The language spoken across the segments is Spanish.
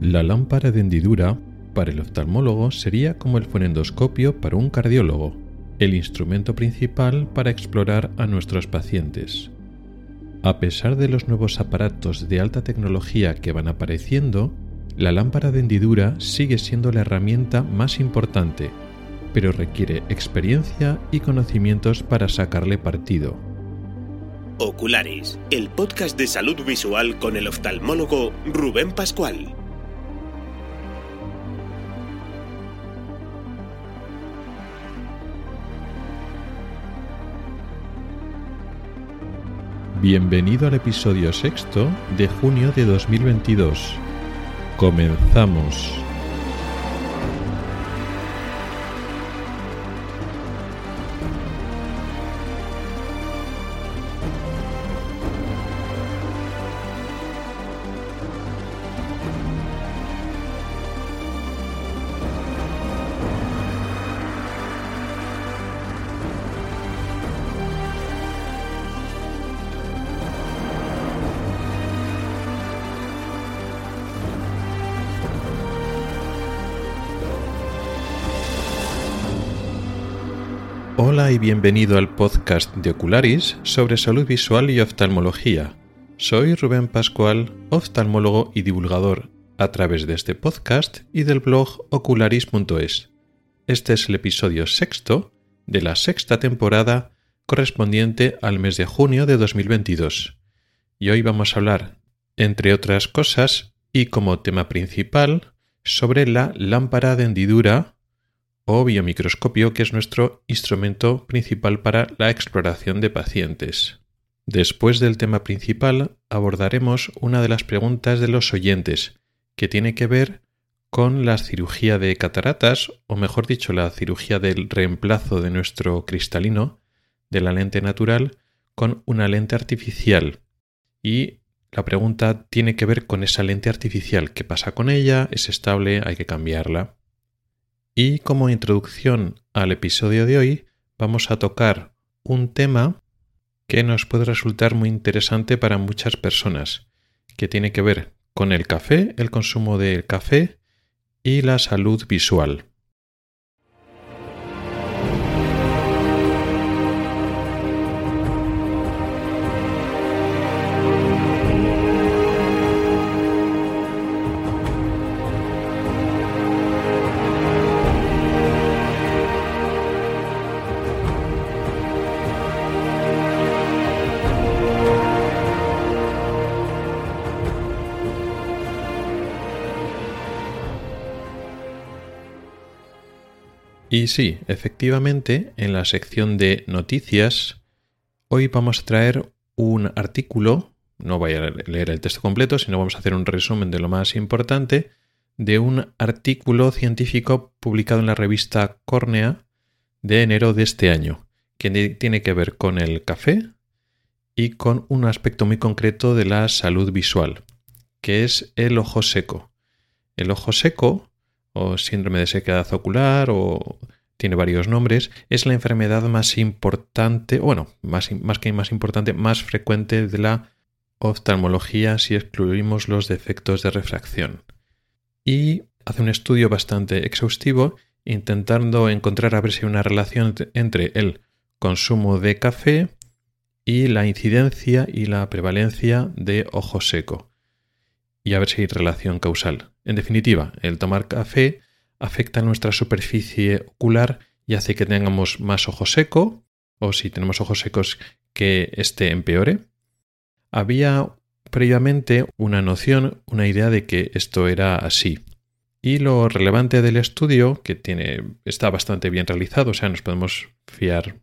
La lámpara de hendidura para el oftalmólogo sería como el fonendoscopio para un cardiólogo, el instrumento principal para explorar a nuestros pacientes. A pesar de los nuevos aparatos de alta tecnología que van apareciendo, la lámpara de hendidura sigue siendo la herramienta más importante, pero requiere experiencia y conocimientos para sacarle partido. Ocularis, el podcast de salud visual con el oftalmólogo Rubén Pascual. Bienvenido al episodio sexto de junio de 2022. Comenzamos. Hola y bienvenido al podcast de Ocularis sobre salud visual y oftalmología. Soy Rubén Pascual, oftalmólogo y divulgador a través de este podcast y del blog ocularis.es. Este es el episodio sexto de la sexta temporada correspondiente al mes de junio de 2022. Y hoy vamos a hablar, entre otras cosas, y como tema principal, sobre la lámpara de hendidura o biomicroscopio, que es nuestro instrumento principal para la exploración de pacientes. Después del tema principal abordaremos una de las preguntas de los oyentes, que tiene que ver con la cirugía de cataratas, o mejor dicho, la cirugía del reemplazo de nuestro cristalino, de la lente natural, con una lente artificial. Y la pregunta tiene que ver con esa lente artificial. ¿Qué pasa con ella? ¿Es estable? ¿Hay que cambiarla? Y como introducción al episodio de hoy, vamos a tocar un tema que nos puede resultar muy interesante para muchas personas, que tiene que ver con el café, el consumo del café y la salud visual. Y sí, efectivamente, en la sección de noticias, hoy vamos a traer un artículo, no voy a leer el texto completo, sino vamos a hacer un resumen de lo más importante, de un artículo científico publicado en la revista Córnea de enero de este año, que tiene que ver con el café y con un aspecto muy concreto de la salud visual, que es el ojo seco. El ojo seco o síndrome de sequedad ocular o tiene varios nombres, es la enfermedad más importante, bueno, más, más que más importante, más frecuente de la oftalmología si excluimos los defectos de refracción. Y hace un estudio bastante exhaustivo intentando encontrar a ver si hay una relación entre el consumo de café y la incidencia y la prevalencia de ojo seco. Y a ver si hay relación causal. En definitiva, el tomar café afecta nuestra superficie ocular y hace que tengamos más ojo seco, o si tenemos ojos secos que este empeore. Había previamente una noción, una idea de que esto era así. Y lo relevante del estudio, que tiene, está bastante bien realizado, o sea, nos podemos fiar,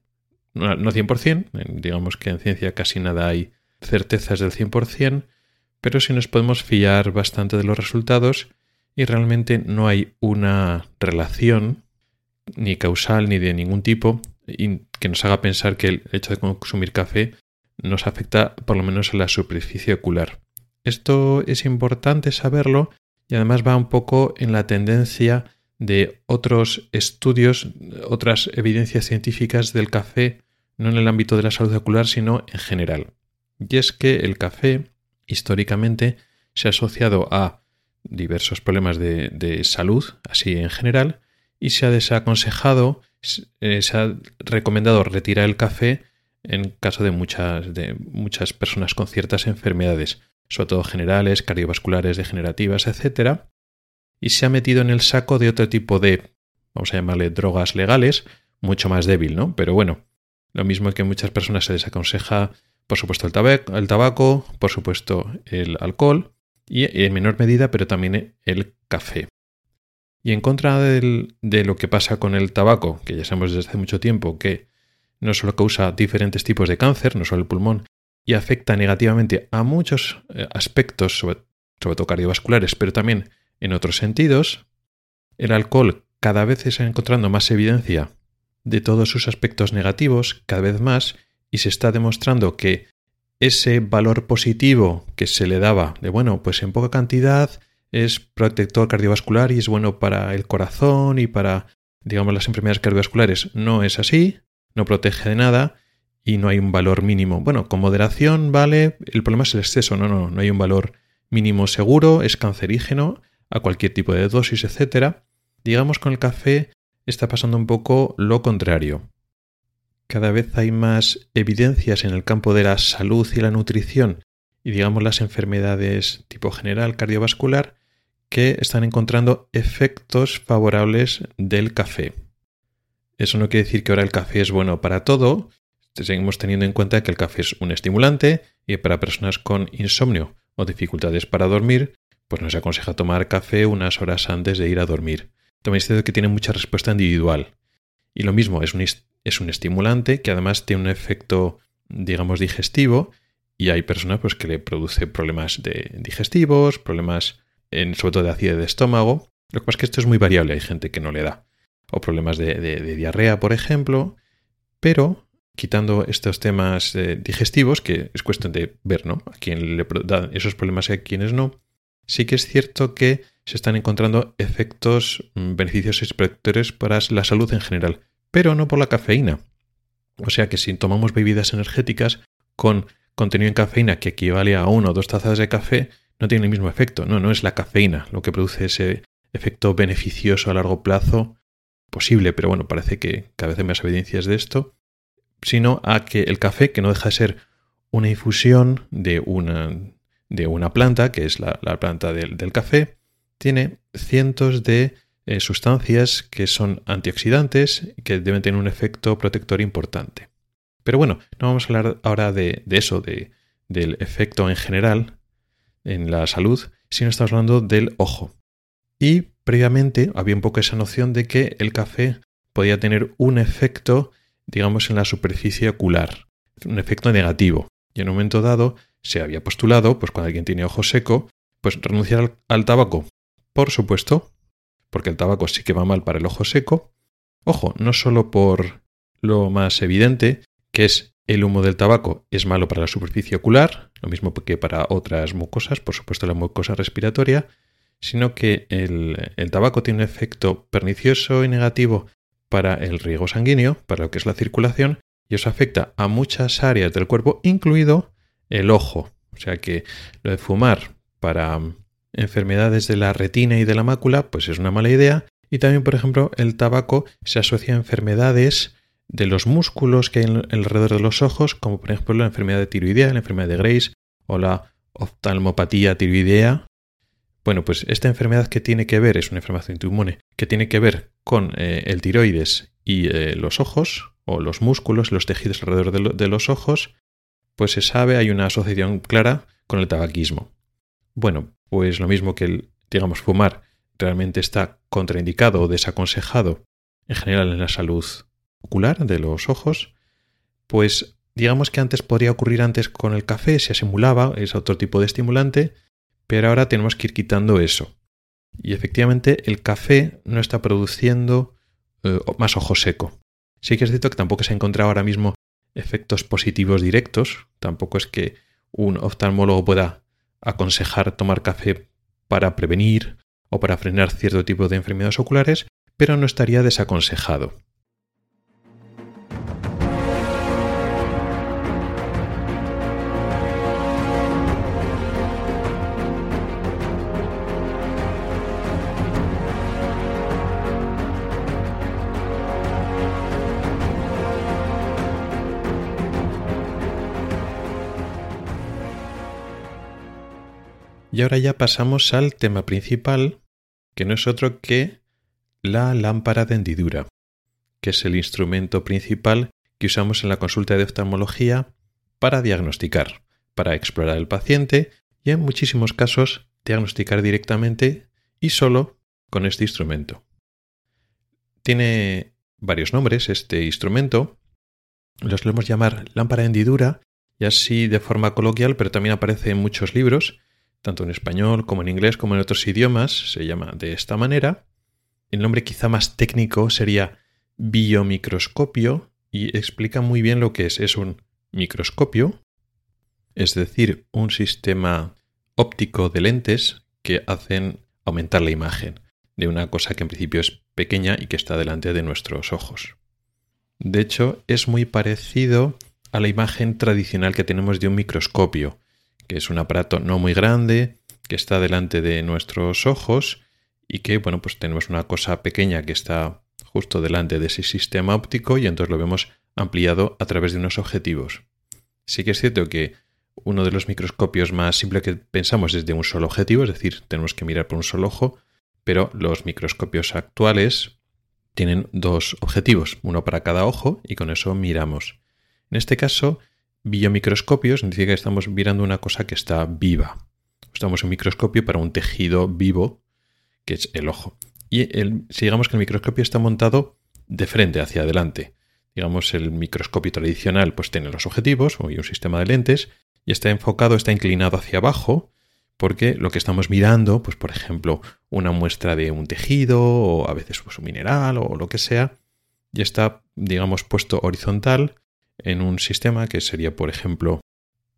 no 100%, digamos que en ciencia casi nada hay certezas del 100%, pero sí nos podemos fiar bastante de los resultados y realmente no hay una relación ni causal ni de ningún tipo que nos haga pensar que el hecho de consumir café nos afecta por lo menos a la superficie ocular. Esto es importante saberlo y además va un poco en la tendencia de otros estudios, otras evidencias científicas del café, no en el ámbito de la salud ocular, sino en general. Y es que el café históricamente se ha asociado a diversos problemas de, salud, así en general, y se ha desaconsejado, eh, se ha recomendado retirar el café en caso de muchas, de muchas personas con ciertas enfermedades, sobre todo generales, cardiovasculares, degenerativas, etc. Y se ha metido en el saco de otro tipo de, vamos a llamarle drogas legales, mucho más débil, ¿no? Pero bueno, lo mismo que muchas personas se desaconseja, por supuesto, el tabaco, por supuesto, el alcohol y en menor medida, pero también el café. Y en contra de lo que pasa con el tabaco, que ya sabemos desde hace mucho tiempo que no solo causa diferentes tipos de cáncer, no solo el pulmón, y afecta negativamente a muchos eh, aspectos, sobre, sobre todo cardiovasculares, pero también en otros sentidos, el alcohol cada vez está encontrando más evidencia de todos sus aspectos negativos, cada vez más, y se está demostrando que ese valor positivo que se le daba de, bueno, pues en poca cantidad es protector cardiovascular y es bueno para el corazón y para, digamos, las enfermedades cardiovasculares, no es así, no protege de nada y no hay un valor mínimo. Bueno, con moderación vale, el problema es el exceso, no, no, no hay un valor mínimo seguro, es cancerígeno a cualquier tipo de dosis, etc. Digamos con el café está pasando un poco lo contrario cada vez hay más evidencias en el campo de la salud y la nutrición y digamos las enfermedades tipo general cardiovascular que están encontrando efectos favorables del café. Eso no quiere decir que ahora el café es bueno para todo, seguimos teniendo en cuenta que el café es un estimulante y para personas con insomnio o dificultades para dormir, pues nos aconseja tomar café unas horas antes de ir a dormir. También es que tiene mucha respuesta individual. Y lo mismo, es un, es un estimulante que además tiene un efecto, digamos, digestivo y hay personas pues, que le produce problemas de digestivos, problemas en, sobre todo de acidez de estómago. Lo que pasa es que esto es muy variable, hay gente que no le da. O problemas de, diarrea, por ejemplo. Pero quitando estos temas eh, digestivos, que es cuestión de ver, ¿no? A quién le da esos problemas y a quienes no, sí que es cierto que se están encontrando efectos, mm, beneficios y protectores para la salud en general pero no por la cafeína. O sea que si tomamos bebidas energéticas con contenido en cafeína que equivale a una o dos tazas de café, no tiene el mismo efecto. No, no es la cafeína lo que produce ese efecto beneficioso a largo plazo posible, pero bueno, parece que cada vez hay más evidencias de esto, sino a que el café, que no deja de ser una infusión de una, de una planta, que es la, planta del, del, café, tiene cientos de eh, sustancias que son antioxidantes que deben tener un efecto protector importante. Pero bueno, no vamos a hablar ahora de, eso, de, del efecto en general en la salud, sino estamos hablando del ojo. Y previamente había un poco esa noción de que el café podía tener un efecto, digamos, en la superficie ocular, un efecto negativo. Y en un momento dado se había postulado, pues cuando alguien tiene ojo seco, pues renunciar al tabaco. Por supuesto, porque el tabaco sí que va mal para el ojo seco. Ojo, no solo por lo más evidente, que es el humo del tabaco es malo para la superficie ocular, lo mismo que para otras mucosas, por supuesto la mucosa respiratoria, sino que el, tabaco tiene un efecto pernicioso y negativo para el riego sanguíneo, para lo que es la circulación, y eso afecta a muchas áreas del cuerpo, incluido el ojo. O sea que lo de fumar para enfermedades de la retina y de la mácula, pues es una mala idea. Y también, por ejemplo, el tabaco se asocia a enfermedades de los músculos que hay alrededor de los ojos, como por ejemplo la enfermedad de tiroidea, la enfermedad de Grace o la oftalmopatía tiroidea. Bueno, pues esta enfermedad que tiene que ver, es una enfermedad autoinmune, que tiene que ver con eh, el tiroides y eh, los ojos, o los músculos, los tejidos alrededor de los ojos, pues se sabe, hay una asociación clara con el tabaquismo. Bueno, pues lo mismo que el, digamos, fumar realmente está contraindicado o desaconsejado en general en la salud ocular de los ojos, pues digamos que antes podría ocurrir antes con el café, se asimulaba, es otro tipo de estimulante, pero ahora tenemos que ir quitando eso. Y efectivamente el café no está produciendo eh, más ojo seco. Sí que es cierto que tampoco se ha encontrado ahora mismo efectos positivos directos, tampoco es que un oftalmólogo pueda aconsejar tomar café para prevenir o para frenar cierto tipo de enfermedades oculares, pero no estaría desaconsejado. Y ahora ya pasamos al tema principal, que no es otro que la lámpara de hendidura, que es el instrumento principal que usamos en la consulta de oftalmología para diagnosticar, para explorar el paciente y en muchísimos casos diagnosticar directamente y solo con este instrumento. Tiene varios nombres este instrumento, los solemos llamar lámpara de hendidura y así de forma coloquial, pero también aparece en muchos libros, tanto en español como en inglés como en otros idiomas, se llama de esta manera. El nombre quizá más técnico sería biomicroscopio y explica muy bien lo que es. Es un microscopio, es decir, un sistema óptico de lentes que hacen aumentar la imagen de una cosa que en principio es pequeña y que está delante de nuestros ojos. De hecho, es muy parecido a la imagen tradicional que tenemos de un microscopio, que es un aparato no muy grande, que está delante de nuestros ojos y que, bueno, pues tenemos una cosa pequeña que está justo delante de ese sistema óptico y entonces lo vemos ampliado a través de unos objetivos. Sí que es cierto que uno de los microscopios más simples que pensamos es de un solo objetivo, es decir, tenemos que mirar por un solo ojo, pero los microscopios actuales tienen dos objetivos, uno para cada ojo y con eso miramos. En este caso, biomicroscopio significa que estamos mirando una cosa que está viva. Estamos en microscopio para un tejido vivo, que es el ojo. Y el, si digamos que el microscopio está montado de frente hacia adelante. Digamos, el microscopio tradicional pues tiene los objetivos o un sistema de lentes y está enfocado, está inclinado hacia abajo, porque lo que estamos mirando, pues por ejemplo, una muestra de un tejido o a veces pues, un mineral o lo que sea, y está, digamos, puesto horizontal en un sistema que sería, por ejemplo,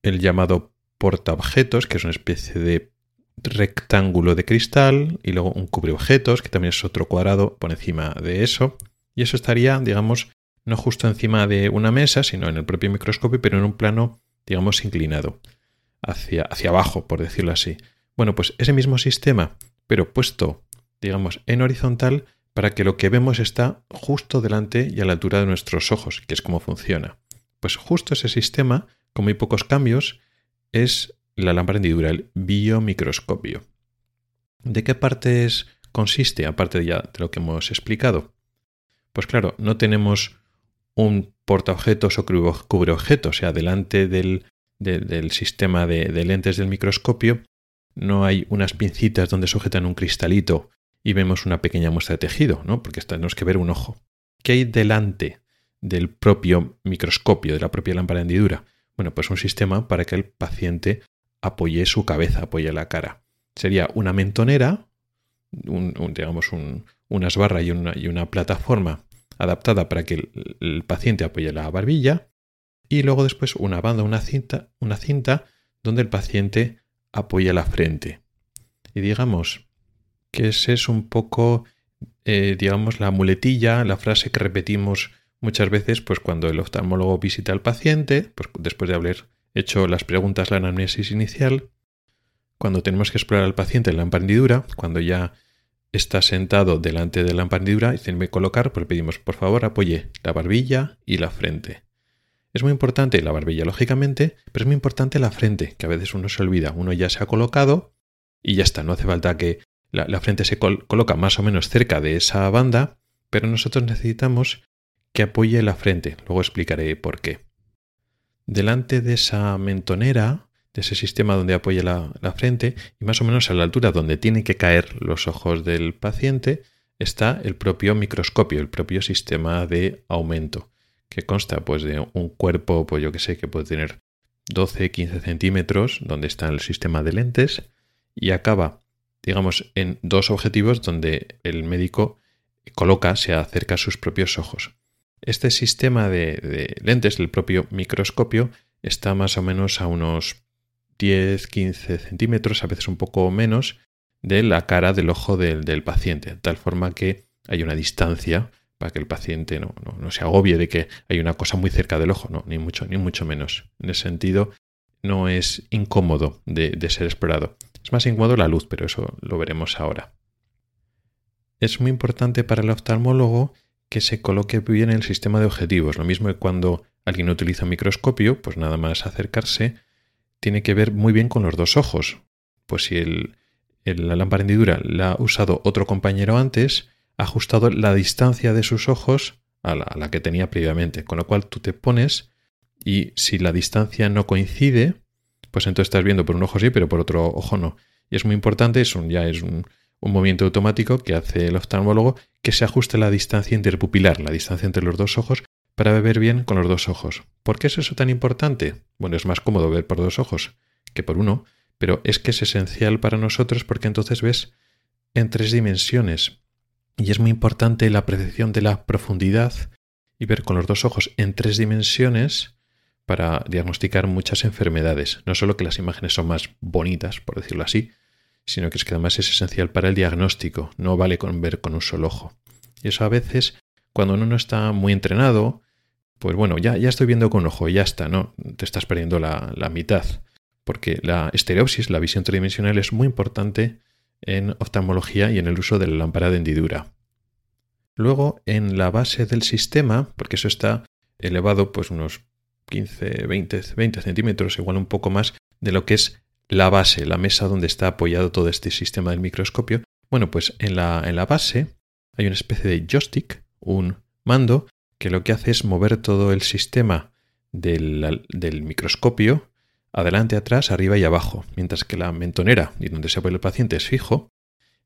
el llamado portaobjetos, que es una especie de rectángulo de cristal, y luego un cubreobjetos, que también es otro cuadrado por encima de eso. Y eso estaría, digamos, no justo encima de una mesa, sino en el propio microscopio, pero en un plano, digamos, inclinado, hacia, hacia abajo, por decirlo así. Bueno, pues ese mismo sistema, pero puesto, digamos, en horizontal, para que lo que vemos está justo delante y a la altura de nuestros ojos, que es como funciona. Pues justo ese sistema, con muy pocos cambios, es la lámpara hendidura, el biomicroscopio. ¿De qué partes consiste, aparte ya de lo que hemos explicado? Pues claro, no tenemos un portaobjetos o cubreobjetos, o sea, delante del, sistema de, de, lentes del microscopio no hay unas pincitas donde sujetan un cristalito y vemos una pequeña muestra de tejido, ¿no? Porque tenemos que ver un ojo. ¿Qué hay delante del propio microscopio, de la propia lámpara de hendidura? Bueno, pues un sistema para que el paciente apoye su cabeza, apoye la cara. Sería una mentonera, digamos unas barras y una, y una, plataforma adaptada para que el, el, paciente apoye la barbilla y luego después una banda, una cinta, una cinta donde el paciente apoya la frente. Y digamos que ese es un poco, eh, digamos, la muletilla, la frase que repetimos muchas veces, pues cuando el oftalmólogo visita al paciente, pues después de haber hecho las preguntas, la anamnesis inicial, cuando tenemos que explorar al paciente en la emprendidura, cuando ya está sentado delante de la emprendidura y tiene que colocar, pues pedimos, por favor, apoye la barbilla y la frente. Es muy importante la barbilla, lógicamente, pero es muy importante la frente, que a veces uno se olvida. Uno ya se ha colocado y ya está. No hace falta que la, frente se coloca más o menos cerca de esa banda, pero nosotros necesitamos que apoye la frente. Luego explicaré por qué. Delante de esa mentonera, de ese sistema donde apoya la, la frente, y más o menos a la altura donde tienen que caer los ojos del paciente, está el propio microscopio, el propio sistema de aumento, que consta pues de un cuerpo, pues yo que sé, que puede tener 12, 15 centímetros, donde está el sistema de lentes, y acaba digamos, en dos objetivos donde el médico coloca, se acerca a sus propios ojos. Este sistema de, lentes, el propio microscopio, está más o menos a unos 10-15 centímetros, a veces un poco menos, de la cara del ojo del, paciente, de tal forma que hay una distancia para que el paciente no, se agobie de que hay una cosa muy cerca del ojo, no, ni mucho, ni mucho menos. En ese sentido, no es incómodo de ser explorado. Es más incómodo la luz, pero eso lo veremos ahora. Es muy importante para el oftalmólogo que se coloque bien el sistema de objetivos. Lo mismo que cuando alguien utiliza un microscopio, pues nada más acercarse, tiene que ver muy bien con los dos ojos, pues si el, la lámpara hendidura la ha usado otro compañero antes, ha ajustado la distancia de sus ojos a la, a la que tenía previamente. Con lo cual tú te pones y si la distancia no coincide, pues entonces estás viendo por un ojo sí, pero por otro ojo no. Y es muy importante, es un, ya es un, un movimiento automático que hace el oftalmólogo que se ajuste la distancia interpupilar, la distancia entre los dos ojos, para ver bien con los dos ojos. ¿Por qué es eso tan importante? Bueno, es más cómodo ver por dos ojos que por uno, pero es que es esencial para nosotros porque entonces ves en tres dimensiones. Y es muy importante la percepción de la profundidad y ver con los dos ojos en tres dimensiones para diagnosticar muchas enfermedades. No solo que las imágenes son más bonitas, por decirlo así, sino que es que además es esencial para el diagnóstico. No vale con ver con un solo ojo. Y eso a veces, cuando uno no está muy entrenado, pues bueno, ya, ya estoy viendo con un ojo, ya está, ¿no? Te estás perdiendo la, la mitad. Porque la estereopsis, la visión tridimensional, es muy importante en oftalmología y en el uso de la lámpara de hendidura. Luego, en la base del sistema, porque eso está elevado pues unos 15, 20, 20 centímetros, igual un poco más, de lo que es la base, la mesa donde está apoyado todo este sistema del microscopio. Bueno, pues en la, en la base hay una especie de joystick, un mando, que lo que hace es mover todo el sistema del, del microscopio adelante, atrás, arriba y abajo, mientras que la mentonera, y donde se apoya el paciente, es fijo.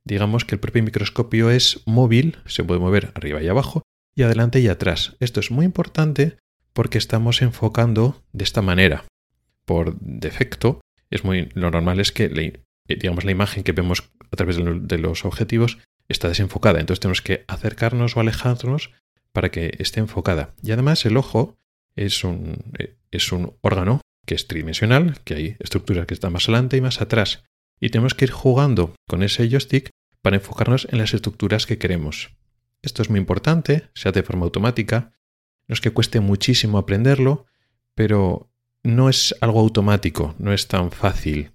Digamos que el propio microscopio es móvil, se puede mover arriba y abajo, y adelante y atrás. Esto es muy importante porque estamos enfocando de esta manera. Por defecto, es muy lo normal es que eh, digamos la imagen que vemos a través de los objetivos está desenfocada, entonces tenemos que acercarnos o alejarnos para que esté enfocada. Y además el ojo es un, eh, es un órgano que es tridimensional, que hay estructuras que están más adelante y más atrás. Y tenemos que ir jugando con ese joystick para enfocarnos en las estructuras que queremos. Esto es muy importante, se hace de forma automática, no es que cueste muchísimo aprenderlo, pero no es algo automático, no es tan fácil.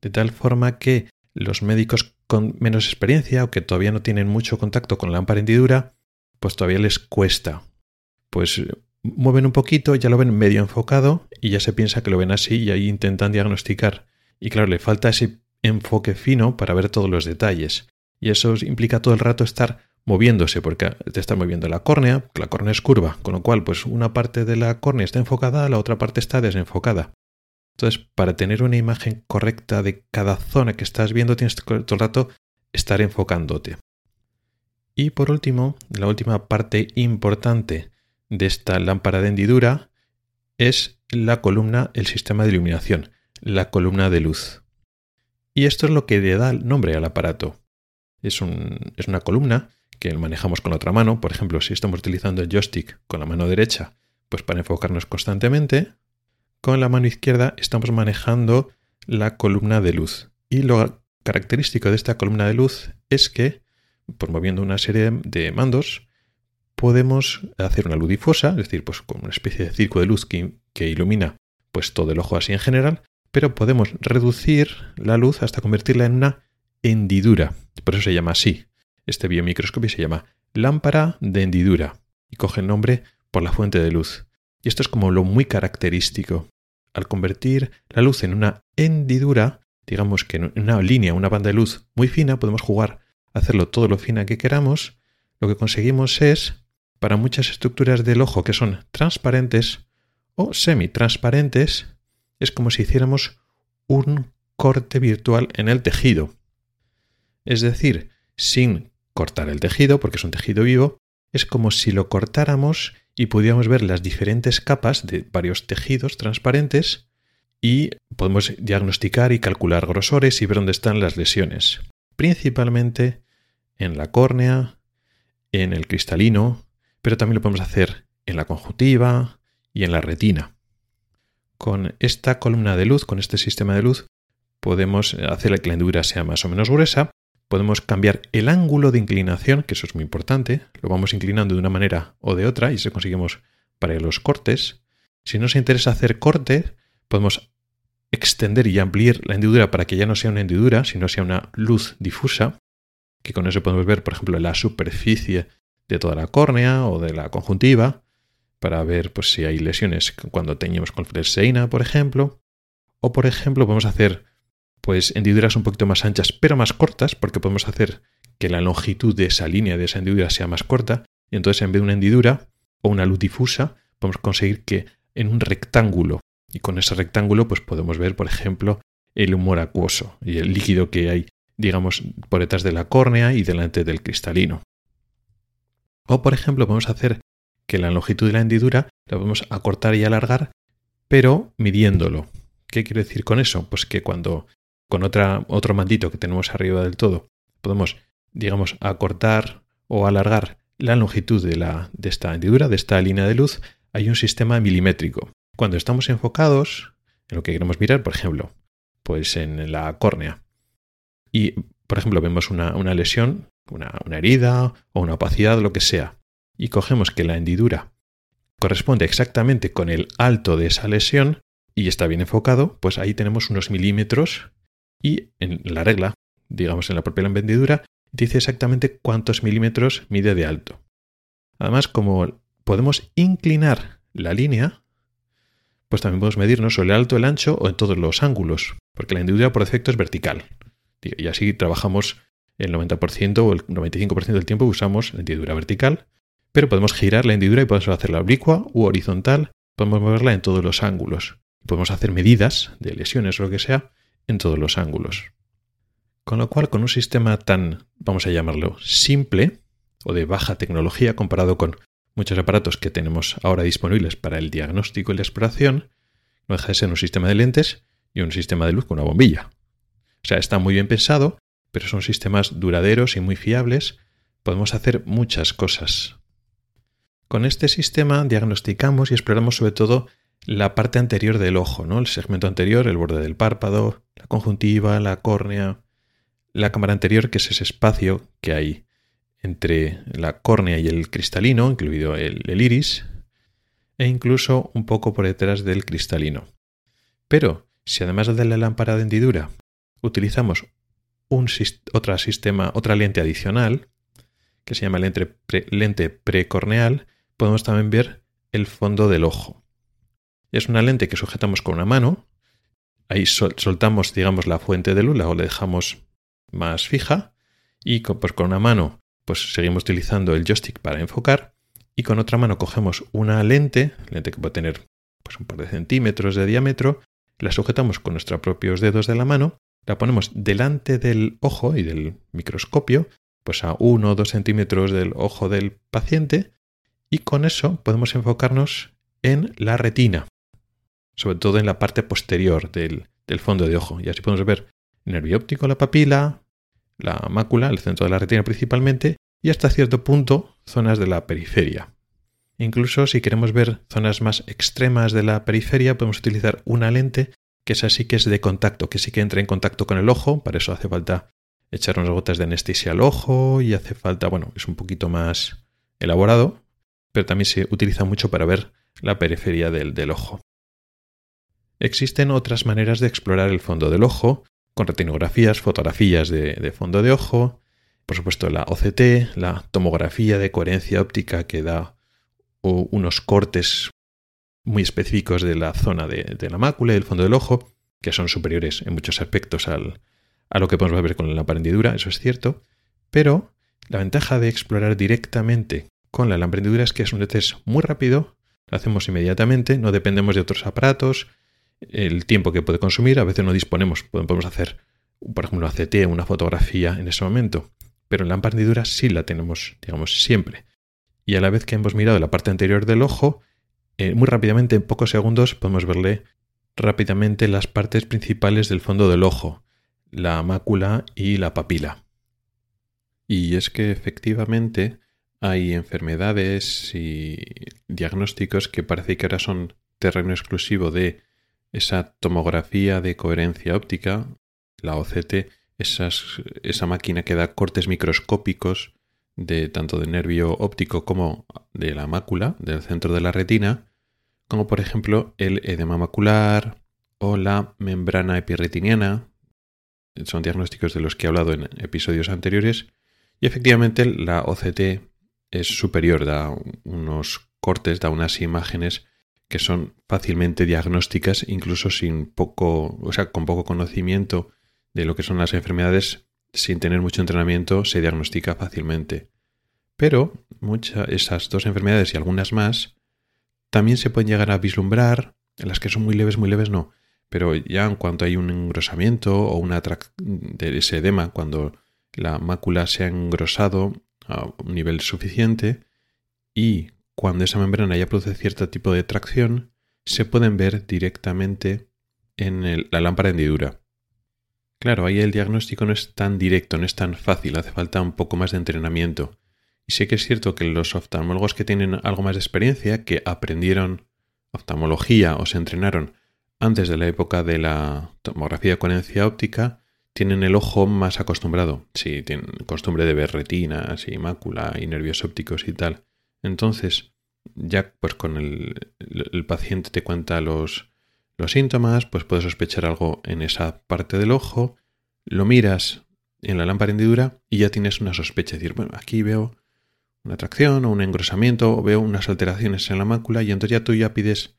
De tal forma que los médicos con menos experiencia o que todavía no tienen mucho contacto con la lámpara hendidura, pues todavía les cuesta. Pues mueven un poquito, ya lo ven medio enfocado y ya se piensa que lo ven así y ahí intentan diagnosticar. Y claro, le falta ese enfoque fino para ver todos los detalles. Y eso implica todo el rato estar moviéndose, porque te está moviendo la córnea, la córnea es curva, con lo cual pues una parte de la córnea está enfocada, la otra parte está desenfocada. Entonces, para tener una imagen correcta de cada zona que estás viendo, tienes todo el rato estar enfocándote. Y por último, la última parte importante de esta lámpara de hendidura es la columna, el sistema de iluminación, la columna de luz. Y esto es lo que le da nombre al aparato. Es, es una columna que manejamos con la otra mano. Por ejemplo, si estamos utilizando el joystick con la mano derecha, pues para enfocarnos constantemente, con la mano izquierda estamos manejando la columna de luz. Y lo característico de esta columna de luz es que, por moviendo una serie de mandos, podemos hacer una luz difusa, es decir, pues con una especie de circo de luz que, que ilumina pues todo el ojo así en general, pero podemos reducir la luz hasta convertirla en una hendidura. Por eso se llama así. Este biomicroscopio se llama lámpara de hendidura y coge el nombre por la fuente de luz. Y esto es como lo muy característico. Al convertir la luz en una hendidura, digamos que en una línea, una banda de luz muy fina, podemos jugar a hacerlo todo lo fina que queramos. Lo que conseguimos es, para muchas estructuras del ojo que son transparentes o semitransparentes, es como si hiciéramos un corte virtual en el tejido. Es decir, sin cortar el tejido, porque es un tejido vivo, es como si lo cortáramos y pudiéramos ver las diferentes capas de varios tejidos transparentes y podemos diagnosticar y calcular grosores y ver dónde están las lesiones, principalmente en la córnea, en el cristalino, pero también lo podemos hacer en la conjuntiva y en la retina. Con esta columna de luz, con este sistema de luz, podemos hacer que la hendidura sea más o menos gruesa podemos cambiar el ángulo de inclinación, que eso es muy importante, lo vamos inclinando de una manera o de otra y eso conseguimos para los cortes. Si nos interesa hacer corte, podemos extender y ampliar la hendidura para que ya no sea una hendidura, sino sea una luz difusa, que con eso podemos ver, por ejemplo, la superficie de toda la córnea o de la conjuntiva, para ver pues, si hay lesiones cuando teñimos con fluoresceína, por ejemplo. O, por ejemplo, podemos hacer pues hendiduras un poquito más anchas, pero más cortas, porque podemos hacer que la longitud de esa línea, de esa hendidura, sea más corta. Y entonces, en vez de una hendidura o una luz difusa, podemos conseguir que en un rectángulo, y con ese rectángulo, pues podemos ver, por ejemplo, el humor acuoso y el líquido que hay, digamos, por detrás de la córnea y delante del cristalino. O, por ejemplo, podemos hacer que la longitud de la hendidura la podemos acortar y alargar, pero midiéndolo. ¿Qué quiero decir con eso? Pues que cuando con otro mandito que tenemos arriba del todo podemos, digamos, acortar o alargar la longitud de, la, de esta hendidura, de esta línea de luz, hay un sistema milimétrico. Cuando estamos enfocados en lo que queremos mirar, por ejemplo, pues en la córnea, y por ejemplo vemos una, lesión, una, una herida o una opacidad, lo que sea, y cogemos que la hendidura corresponde exactamente con el alto de esa lesión y está bien enfocado, pues ahí tenemos unos milímetros y en la regla, digamos en la propia hendidura, dice exactamente cuántos milímetros mide de alto. Además, como podemos inclinar la línea, pues también podemos medirnos sobre el alto, el ancho o en todos los ángulos, porque la hendidura por defecto es vertical. Y así trabajamos el 90% o el 95% del tiempo usamos la hendidura vertical, pero podemos girar la hendidura y podemos hacerla oblicua u horizontal, podemos moverla en todos los ángulos. Podemos hacer medidas de lesiones o lo que sea en todos los ángulos. Con lo cual, con un sistema tan, vamos a llamarlo, simple o de baja tecnología comparado con muchos aparatos que tenemos ahora disponibles para el diagnóstico y la exploración, no deja de ser un sistema de lentes y un sistema de luz con una bombilla. O sea, está muy bien pensado, pero son sistemas duraderos y muy fiables. Podemos hacer muchas cosas. Con este sistema diagnosticamos y exploramos sobre todo la parte anterior del ojo, ¿no? El segmento anterior, el borde del párpado, la conjuntiva, la córnea, la cámara anterior, que es ese espacio que hay entre la córnea y el cristalino, incluido el, iris, e incluso un poco por detrás del cristalino. Pero si además de la lámpara de hendidura utilizamos otra, sistema, otra lente adicional, que se llama lente precorneal, podemos también ver el fondo del ojo. Es una lente que sujetamos con una mano, ahí soltamos, digamos, la fuente de luz, o la dejamos más fija, y con, pues con una mano pues seguimos utilizando el joystick para enfocar y con otra mano cogemos una lente, lente que puede tener pues, un par de centímetros de diámetro, la sujetamos con nuestros propios dedos de la mano, la ponemos delante del ojo y del microscopio, pues a uno o dos centímetros del ojo del paciente, y con eso podemos enfocarnos en la retina, sobre todo en la parte posterior del, del fondo de ojo, y así podemos ver el nervio óptico, la papila, la mácula, el centro de la retina principalmente, y hasta cierto punto zonas de la periferia. Incluso si queremos ver zonas más extremas de la periferia, podemos utilizar una lente que es así que es de contacto, que sí que entra en contacto con el ojo, para eso hace falta echar unas gotas de anestesia al ojo y hace falta, bueno, es un poquito más elaborado, pero también se utiliza mucho para ver la periferia del, del ojo. Existen otras maneras de explorar el fondo del ojo, con retinografías, fotografías de, fondo de ojo, por supuesto la OCT, la tomografía de coherencia óptica que da unos cortes muy específicos de la zona de, la mácula y del fondo del ojo, que son superiores en muchos aspectos a lo que podemos ver con la prendidura, eso es cierto, pero la ventaja de explorar directamente con la hendidura es que es un test muy rápido, lo hacemos inmediatamente, no dependemos de otros aparatos, el tiempo que puede consumir, a veces no disponemos, podemos hacer, por ejemplo, una CT, una fotografía en ese momento, pero la hendidura sí la tenemos, digamos, siempre. Y a la vez que hemos mirado la parte anterior del ojo, eh, muy rápidamente, en pocos segundos, podemos verle rápidamente las partes principales del fondo del ojo, la mácula y la papila. Y es que efectivamente hay enfermedades y diagnósticos que parece que ahora son terreno exclusivo de esa tomografía de coherencia óptica, la OCT, esa máquina que da cortes microscópicos de tanto de nervio óptico como de la mácula, del centro de la retina, como por ejemplo el edema macular o la membrana epirretiniana. Son diagnósticos de los que he hablado en episodios anteriores. Y efectivamente la OCT es superior, da unos cortes, da unas imágenes que son fácilmente diagnósticas, incluso sin poco, o sea, con poco conocimiento de lo que son las enfermedades, sin tener mucho entrenamiento, se diagnostica fácilmente. Pero muchas esas dos enfermedades y algunas más también se pueden llegar a vislumbrar, las que son muy leves, muy leves no, pero ya en cuanto hay un engrosamiento o una de ese edema, cuando la mácula se ha engrosado a un nivel suficiente y cuando esa membrana ya produce cierto tipo de tracción, se pueden ver directamente en la lámpara hendidura. Claro, ahí el diagnóstico no es tan directo, no es tan fácil, hace falta un poco más de entrenamiento. Y sé que es cierto que los oftalmólogos que tienen algo más de experiencia, que aprendieron oftalmología o se entrenaron antes de la época de la tomografía de coherencia óptica, tienen el ojo más acostumbrado. Sí, tienen costumbre de ver retinas y mácula y nervios ópticos y tal. Entonces, ya pues con el, paciente te cuenta los, los síntomas, pues puedes sospechar algo en esa parte del ojo, lo miras en la lámpara hendidura y ya tienes una sospecha. Es decir, bueno, aquí veo una tracción o un engrosamiento o veo unas alteraciones en la mácula y entonces ya tú ya pides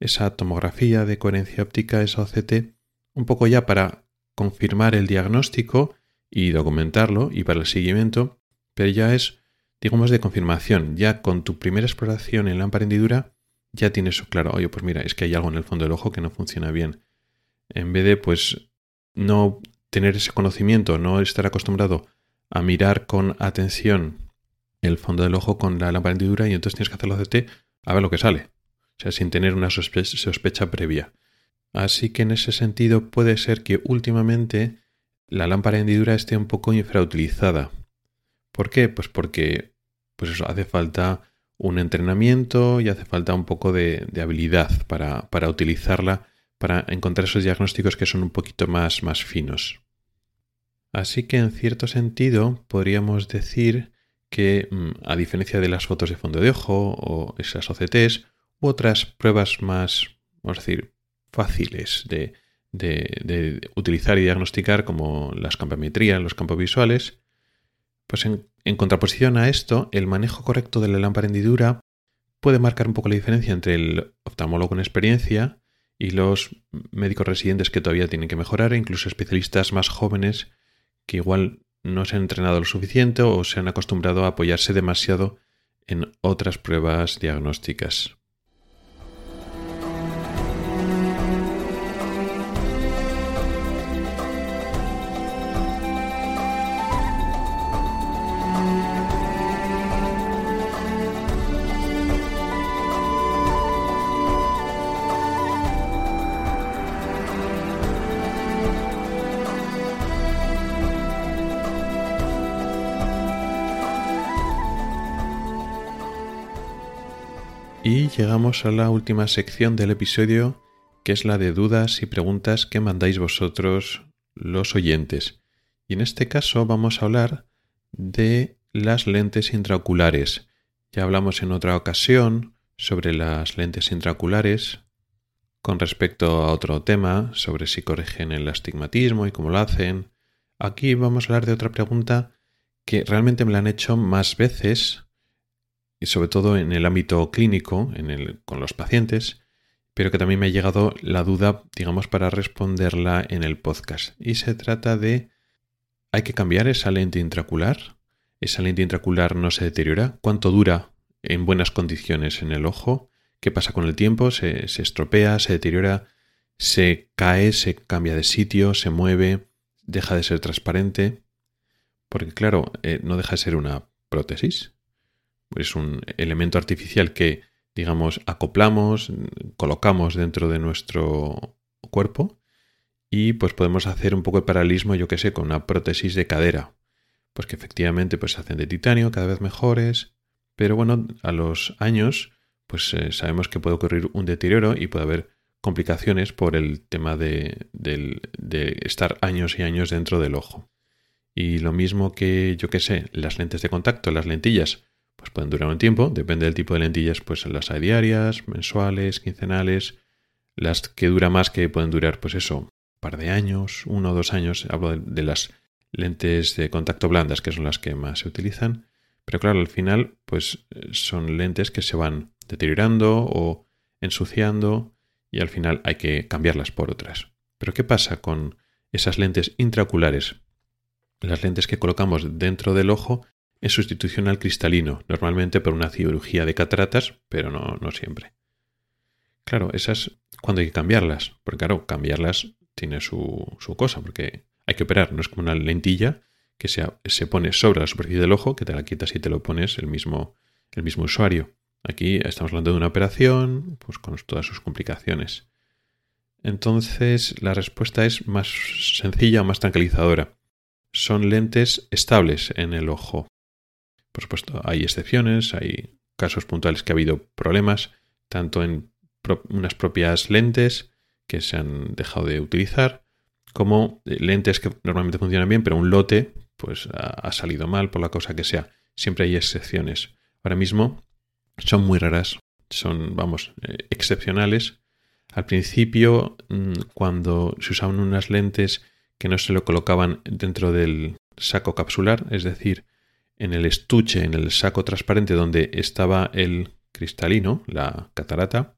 esa tomografía de coherencia óptica, esa OCT, un poco ya para confirmar el diagnóstico y documentarlo y para el seguimiento, pero ya es, digamos, de confirmación. Ya con tu primera exploración en lámpara hendidura ya tienes claro, oye, pues mira, es que hay algo en el fondo del ojo que no funciona bien. En vez de, pues, no tener ese conocimiento, no estar acostumbrado a mirar con atención el fondo del ojo con la lámpara hendidura y entonces tienes que hacer la CT a ver lo que sale. O sea, sin tener una sospecha, sospecha previa. Así que en ese sentido puede ser que últimamente la lámpara hendidura esté un poco infrautilizada. ¿Por qué? Pues porque pues eso, hace falta un entrenamiento y hace falta un poco de, habilidad para, para, utilizarla, para encontrar esos diagnósticos que son un poquito más, más finos. Así que en cierto sentido podríamos decir que, mm, a diferencia de las fotos de fondo de ojo o esas OCTs u otras pruebas más, vamos a decir, fáciles de, de, utilizar y diagnosticar como las campometrías, los campos visuales, pues en, contraposición a esto, el manejo correcto de la lámpara hendidura puede marcar un poco la diferencia entre el oftalmólogo con experiencia y los médicos residentes que todavía tienen que mejorar, e incluso especialistas más jóvenes que igual no se han entrenado lo suficiente o se han acostumbrado a apoyarse demasiado en otras pruebas diagnósticas. Y llegamos a la última sección del episodio, que es la de dudas y preguntas que mandáis vosotros los oyentes. Y en este caso vamos a hablar de las lentes intraoculares. Ya hablamos en otra ocasión sobre las lentes intraoculares con respecto a otro tema, sobre si corrigen el astigmatismo y cómo lo hacen. Aquí vamos a hablar de otra pregunta que realmente me la han hecho más veces y sobre todo en el ámbito clínico, con los pacientes, pero que también me ha llegado la duda, digamos, para responderla en el podcast. Y se trata de, ¿hay que cambiar esa lente intracular? ¿Esa lente intracular no se deteriora? ¿Cuánto dura en buenas condiciones en el ojo? ¿Qué pasa con el tiempo? ¿Se, se estropea? ¿Se deteriora? ¿Se cae? ¿Se cambia de sitio? ¿Se mueve? ¿Deja de ser transparente? Porque claro, eh, no deja de ser una prótesis es un elemento artificial que, digamos, acoplamos, colocamos dentro de nuestro cuerpo y pues podemos hacer un poco de paralelismo, yo que sé, con una prótesis de cadera. Pues que efectivamente pues, se hacen de titanio, cada vez mejores, pero bueno, a los años pues eh, sabemos que puede ocurrir un deterioro y puede haber complicaciones por el tema de, de, estar años y años dentro del ojo. Y lo mismo que, yo que sé, las lentes de contacto, las lentillas, pues pueden durar un tiempo, depende del tipo de lentillas, pues las hay diarias, mensuales, quincenales, las que dura más que pueden durar, pues eso, un par de años, uno o dos años, hablo de, las lentes de contacto blandas, que son las que más se utilizan, pero claro, al final, pues son lentes que se van deteriorando o ensuciando y al final hay que cambiarlas por otras. Pero ¿qué pasa con esas lentes intraoculares, las lentes que colocamos dentro del ojo en sustitución al cristalino, normalmente por una cirugía de cataratas, pero no, no siempre. Claro, esas cuando hay que cambiarlas, porque claro, cambiarlas tiene su, su cosa, porque hay que operar, no es como una lentilla que se, se, pone sobre la superficie del ojo, que te la quitas y te lo pones el mismo, el mismo usuario. Aquí estamos hablando de una operación, pues con todas sus complicaciones. Entonces, la respuesta es más sencilla más tranquilizadora. Son lentes estables en el ojo. Por supuesto, hay excepciones, hay casos puntuales que ha habido problemas, tanto en unas propias lentes que se han dejado de utilizar, como lentes que normalmente funcionan bien, pero un lote pues ha, salido mal por la cosa que sea. Siempre hay excepciones. Ahora mismo son muy raras, son, vamos, eh, excepcionales al principio, mm, cuando se usaban unas lentes que no se lo colocaban dentro del saco capsular, es decir, en el estuche, en el saco transparente donde estaba el cristalino, la catarata,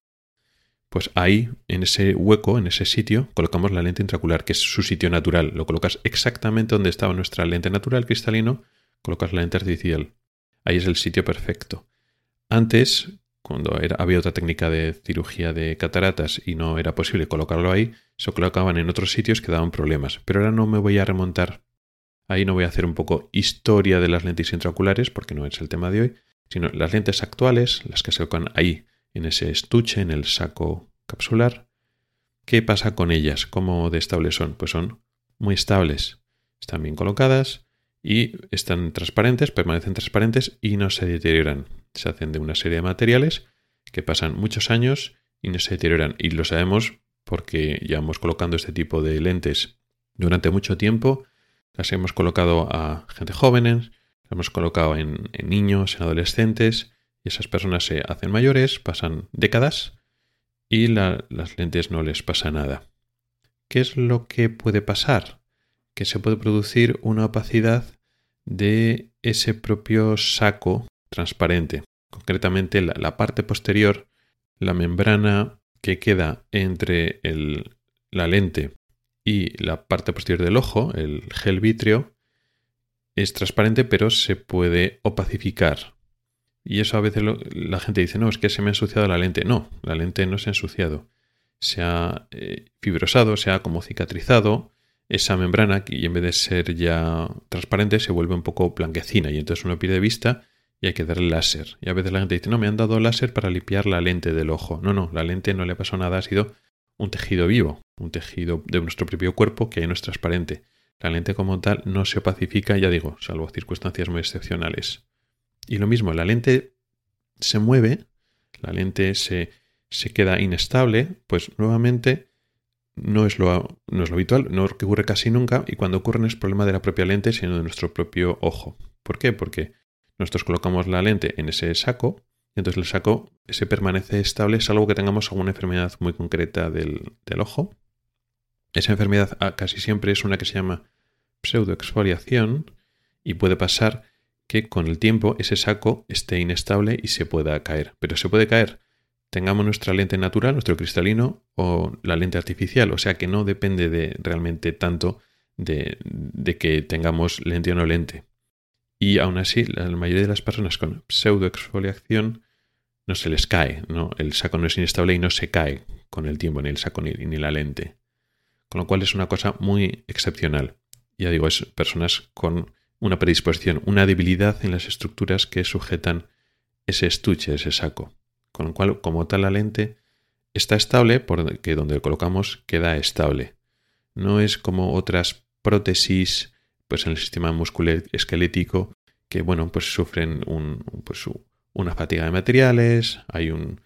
pues ahí, en ese hueco, en ese sitio, colocamos la lente intracular, que es su sitio natural. Lo colocas exactamente donde estaba nuestra lente natural cristalino, colocas la lente artificial. Ahí es el sitio perfecto. Antes, cuando había otra técnica de cirugía de cataratas y no era posible colocarlo ahí, se colocaban en otros sitios que daban problemas. Pero ahora no me voy a remontar. Ahí no voy a hacer un poco historia de las lentes intraoculares, porque no es el tema de hoy, sino las lentes actuales, las que se colocan ahí, en ese estuche, en el saco capsular. ¿Qué pasa con ellas? ¿Cómo de estables son? Pues son muy estables. Están bien colocadas y están transparentes, permanecen transparentes y no se deterioran se hacen de una serie de materiales que pasan muchos años y no se deterioran. Y lo sabemos porque llevamos colocando este tipo de lentes durante mucho tiempo. Las hemos colocado a gente jóvenes, las hemos colocado en, niños, en adolescentes, y esas personas se hacen mayores, pasan décadas y las lentes no les pasa nada. ¿Qué es lo que puede pasar? Que se puede producir una opacidad de ese propio saco transparente. Concretamente la, parte posterior, la membrana que queda entre la lente y la parte posterior del ojo, el gel vítreo, es transparente pero se puede opacificar. Y eso a veces la gente dice, no, es que se me ha ensuciado la lente. No, la lente no se ha ensuciado. Se ha eh, fibrosado, se ha como cicatrizado esa membrana y en vez de ser ya transparente se vuelve un poco blanquecina y entonces uno pierde vista y hay que darle láser. Y a veces la gente dice, no, me han dado láser para limpiar la lente del ojo. No, no, la lente no le pasó nada, ha sido un tejido vivo, un tejido de nuestro propio cuerpo que no es transparente. La lente como tal no se opacifica, ya digo, salvo circunstancias muy excepcionales. Y lo mismo, la lente se mueve, la lente se, se queda inestable, pues nuevamente no es, lo, no es lo habitual, no ocurre casi nunca, y cuando ocurre no es problema de la propia lente, sino de nuestro propio ojo. ¿Por qué? Porque nosotros colocamos la lente en ese saco entonces el saco se permanece estable salvo que tengamos alguna enfermedad muy concreta del, ojo. Esa enfermedad ah, casi siempre es una que se llama pseudoexfoliación y puede pasar que con el tiempo ese saco esté inestable y se pueda caer. Pero se puede caer tengamos nuestra lente natural, nuestro cristalino o la lente artificial. O sea que no depende de realmente tanto de, de que tengamos lente o no lente. Y aún así, la mayoría de las personas con pseudoexfoliación no se les cae, ¿no? El saco no es inestable y no se cae con el tiempo ni el saco ni, ni la lente. Con lo cual es una cosa muy excepcional. Ya digo, es personas con una predisposición, una debilidad en las estructuras que sujetan ese estuche, ese saco. Con lo cual, como tal, la lente está estable porque donde lo colocamos queda estable. No es como otras prótesis pues en el sistema musculoesquelético que bueno pues sufren un, pues, una fatiga de materiales, hay un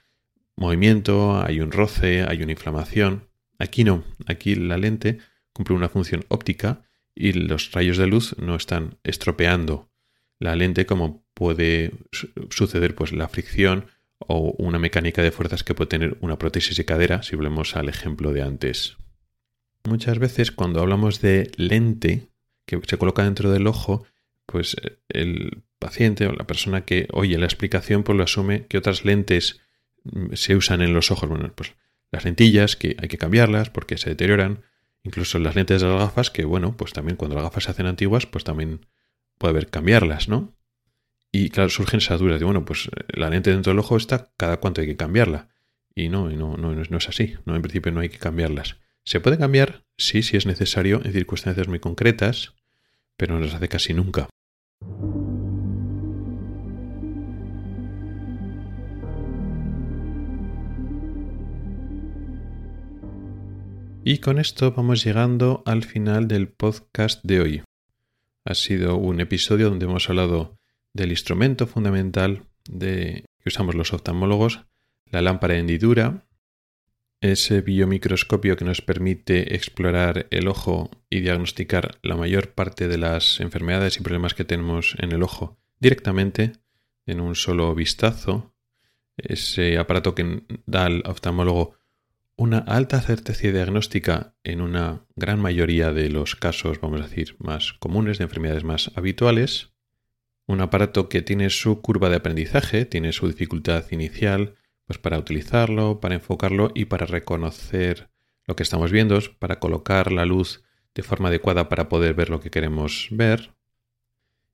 movimiento, hay un roce, hay una inflamación. Aquí no, aquí la lente cumple una función óptica y los rayos de luz no están estropeando la lente como puede suceder pues la fricción o una mecánica de fuerzas que puede tener una prótesis de cadera si volvemos al ejemplo de antes. Muchas veces cuando hablamos de lente que se coloca dentro del ojo, pues eh, el paciente o la persona que oye la explicación pues lo asume que otras lentes mm, se usan en los ojos. Bueno, pues las lentillas que hay que cambiarlas porque se deterioran Incluso las lentes de las gafas, que bueno, pues también cuando las gafas se hacen antiguas, pues también puede haber cambiarlas, ¿no? Y claro, surgen esas dudas de, bueno, pues la lente dentro del ojo está, cada cuánto hay que cambiarla. Y no, no, no, no es así. No, en principio no hay que cambiarlas. Se puede cambiar, sí, si es necesario, en circunstancias muy concretas, pero no las hace casi nunca. Y con esto vamos llegando al final del podcast de hoy. Ha sido un episodio donde hemos hablado del instrumento fundamental de, que usamos los oftalmólogos, la lámpara de hendidura, ese biomicroscopio que nos permite explorar el ojo y diagnosticar la mayor parte de las enfermedades y problemas que tenemos en el ojo directamente en un solo vistazo. Ese aparato que da al oftalmólogo una alta certeza diagnóstica en una gran mayoría de los casos, vamos a decir, más comunes, de enfermedades más habituales. Un aparato que tiene su curva de aprendizaje, tiene su dificultad inicial, pues para utilizarlo, para enfocarlo y para reconocer lo que estamos viendo, para colocar la luz de forma adecuada para poder ver lo que queremos ver.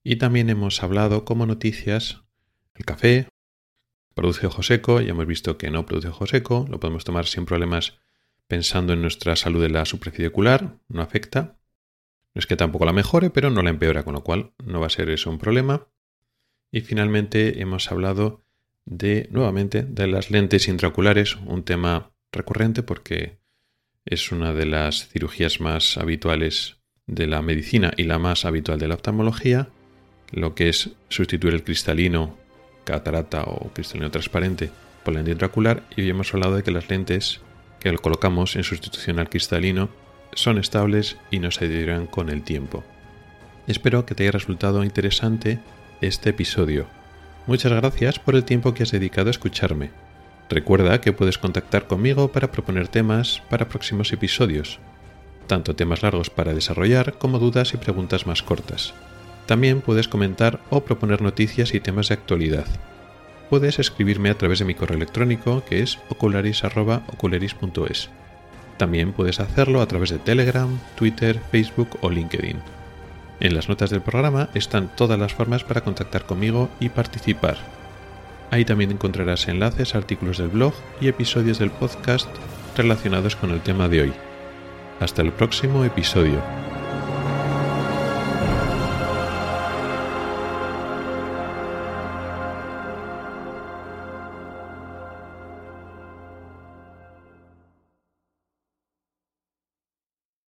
Y también hemos hablado como noticias el café, Produce ojo seco, ya hemos visto que no produce ojo seco, lo podemos tomar sin problemas pensando en nuestra salud de la superficie ocular, no afecta. No es que tampoco la mejore, pero no la empeora, con lo cual no va a ser eso un problema. Y finalmente hemos hablado de, nuevamente, de las lentes intraoculares, un tema recurrente porque es una de las cirugías más habituales de la medicina y la más habitual de la oftalmología, lo que es sustituir el cristalino catarata o cristalino transparente por la lente y hoy hemos hablado de que las lentes que colocamos en sustitución al cristalino son estables y no se deterioran con el tiempo. Espero que te haya resultado interesante este episodio. Muchas gracias por el tiempo que has dedicado a escucharme. Recuerda que puedes contactar conmigo para proponer temas para próximos episodios, tanto temas largos para desarrollar como dudas y preguntas más cortas. También puedes comentar o proponer noticias y temas de actualidad. Puedes escribirme a través de mi correo electrónico que es ocularis.ocularis.es. También puedes hacerlo a través de Telegram, Twitter, Facebook o LinkedIn. En las notas del programa están todas las formas para contactar conmigo y participar. Ahí también encontrarás enlaces artículos del blog y episodios del podcast relacionados con el tema de hoy. Hasta el próximo episodio.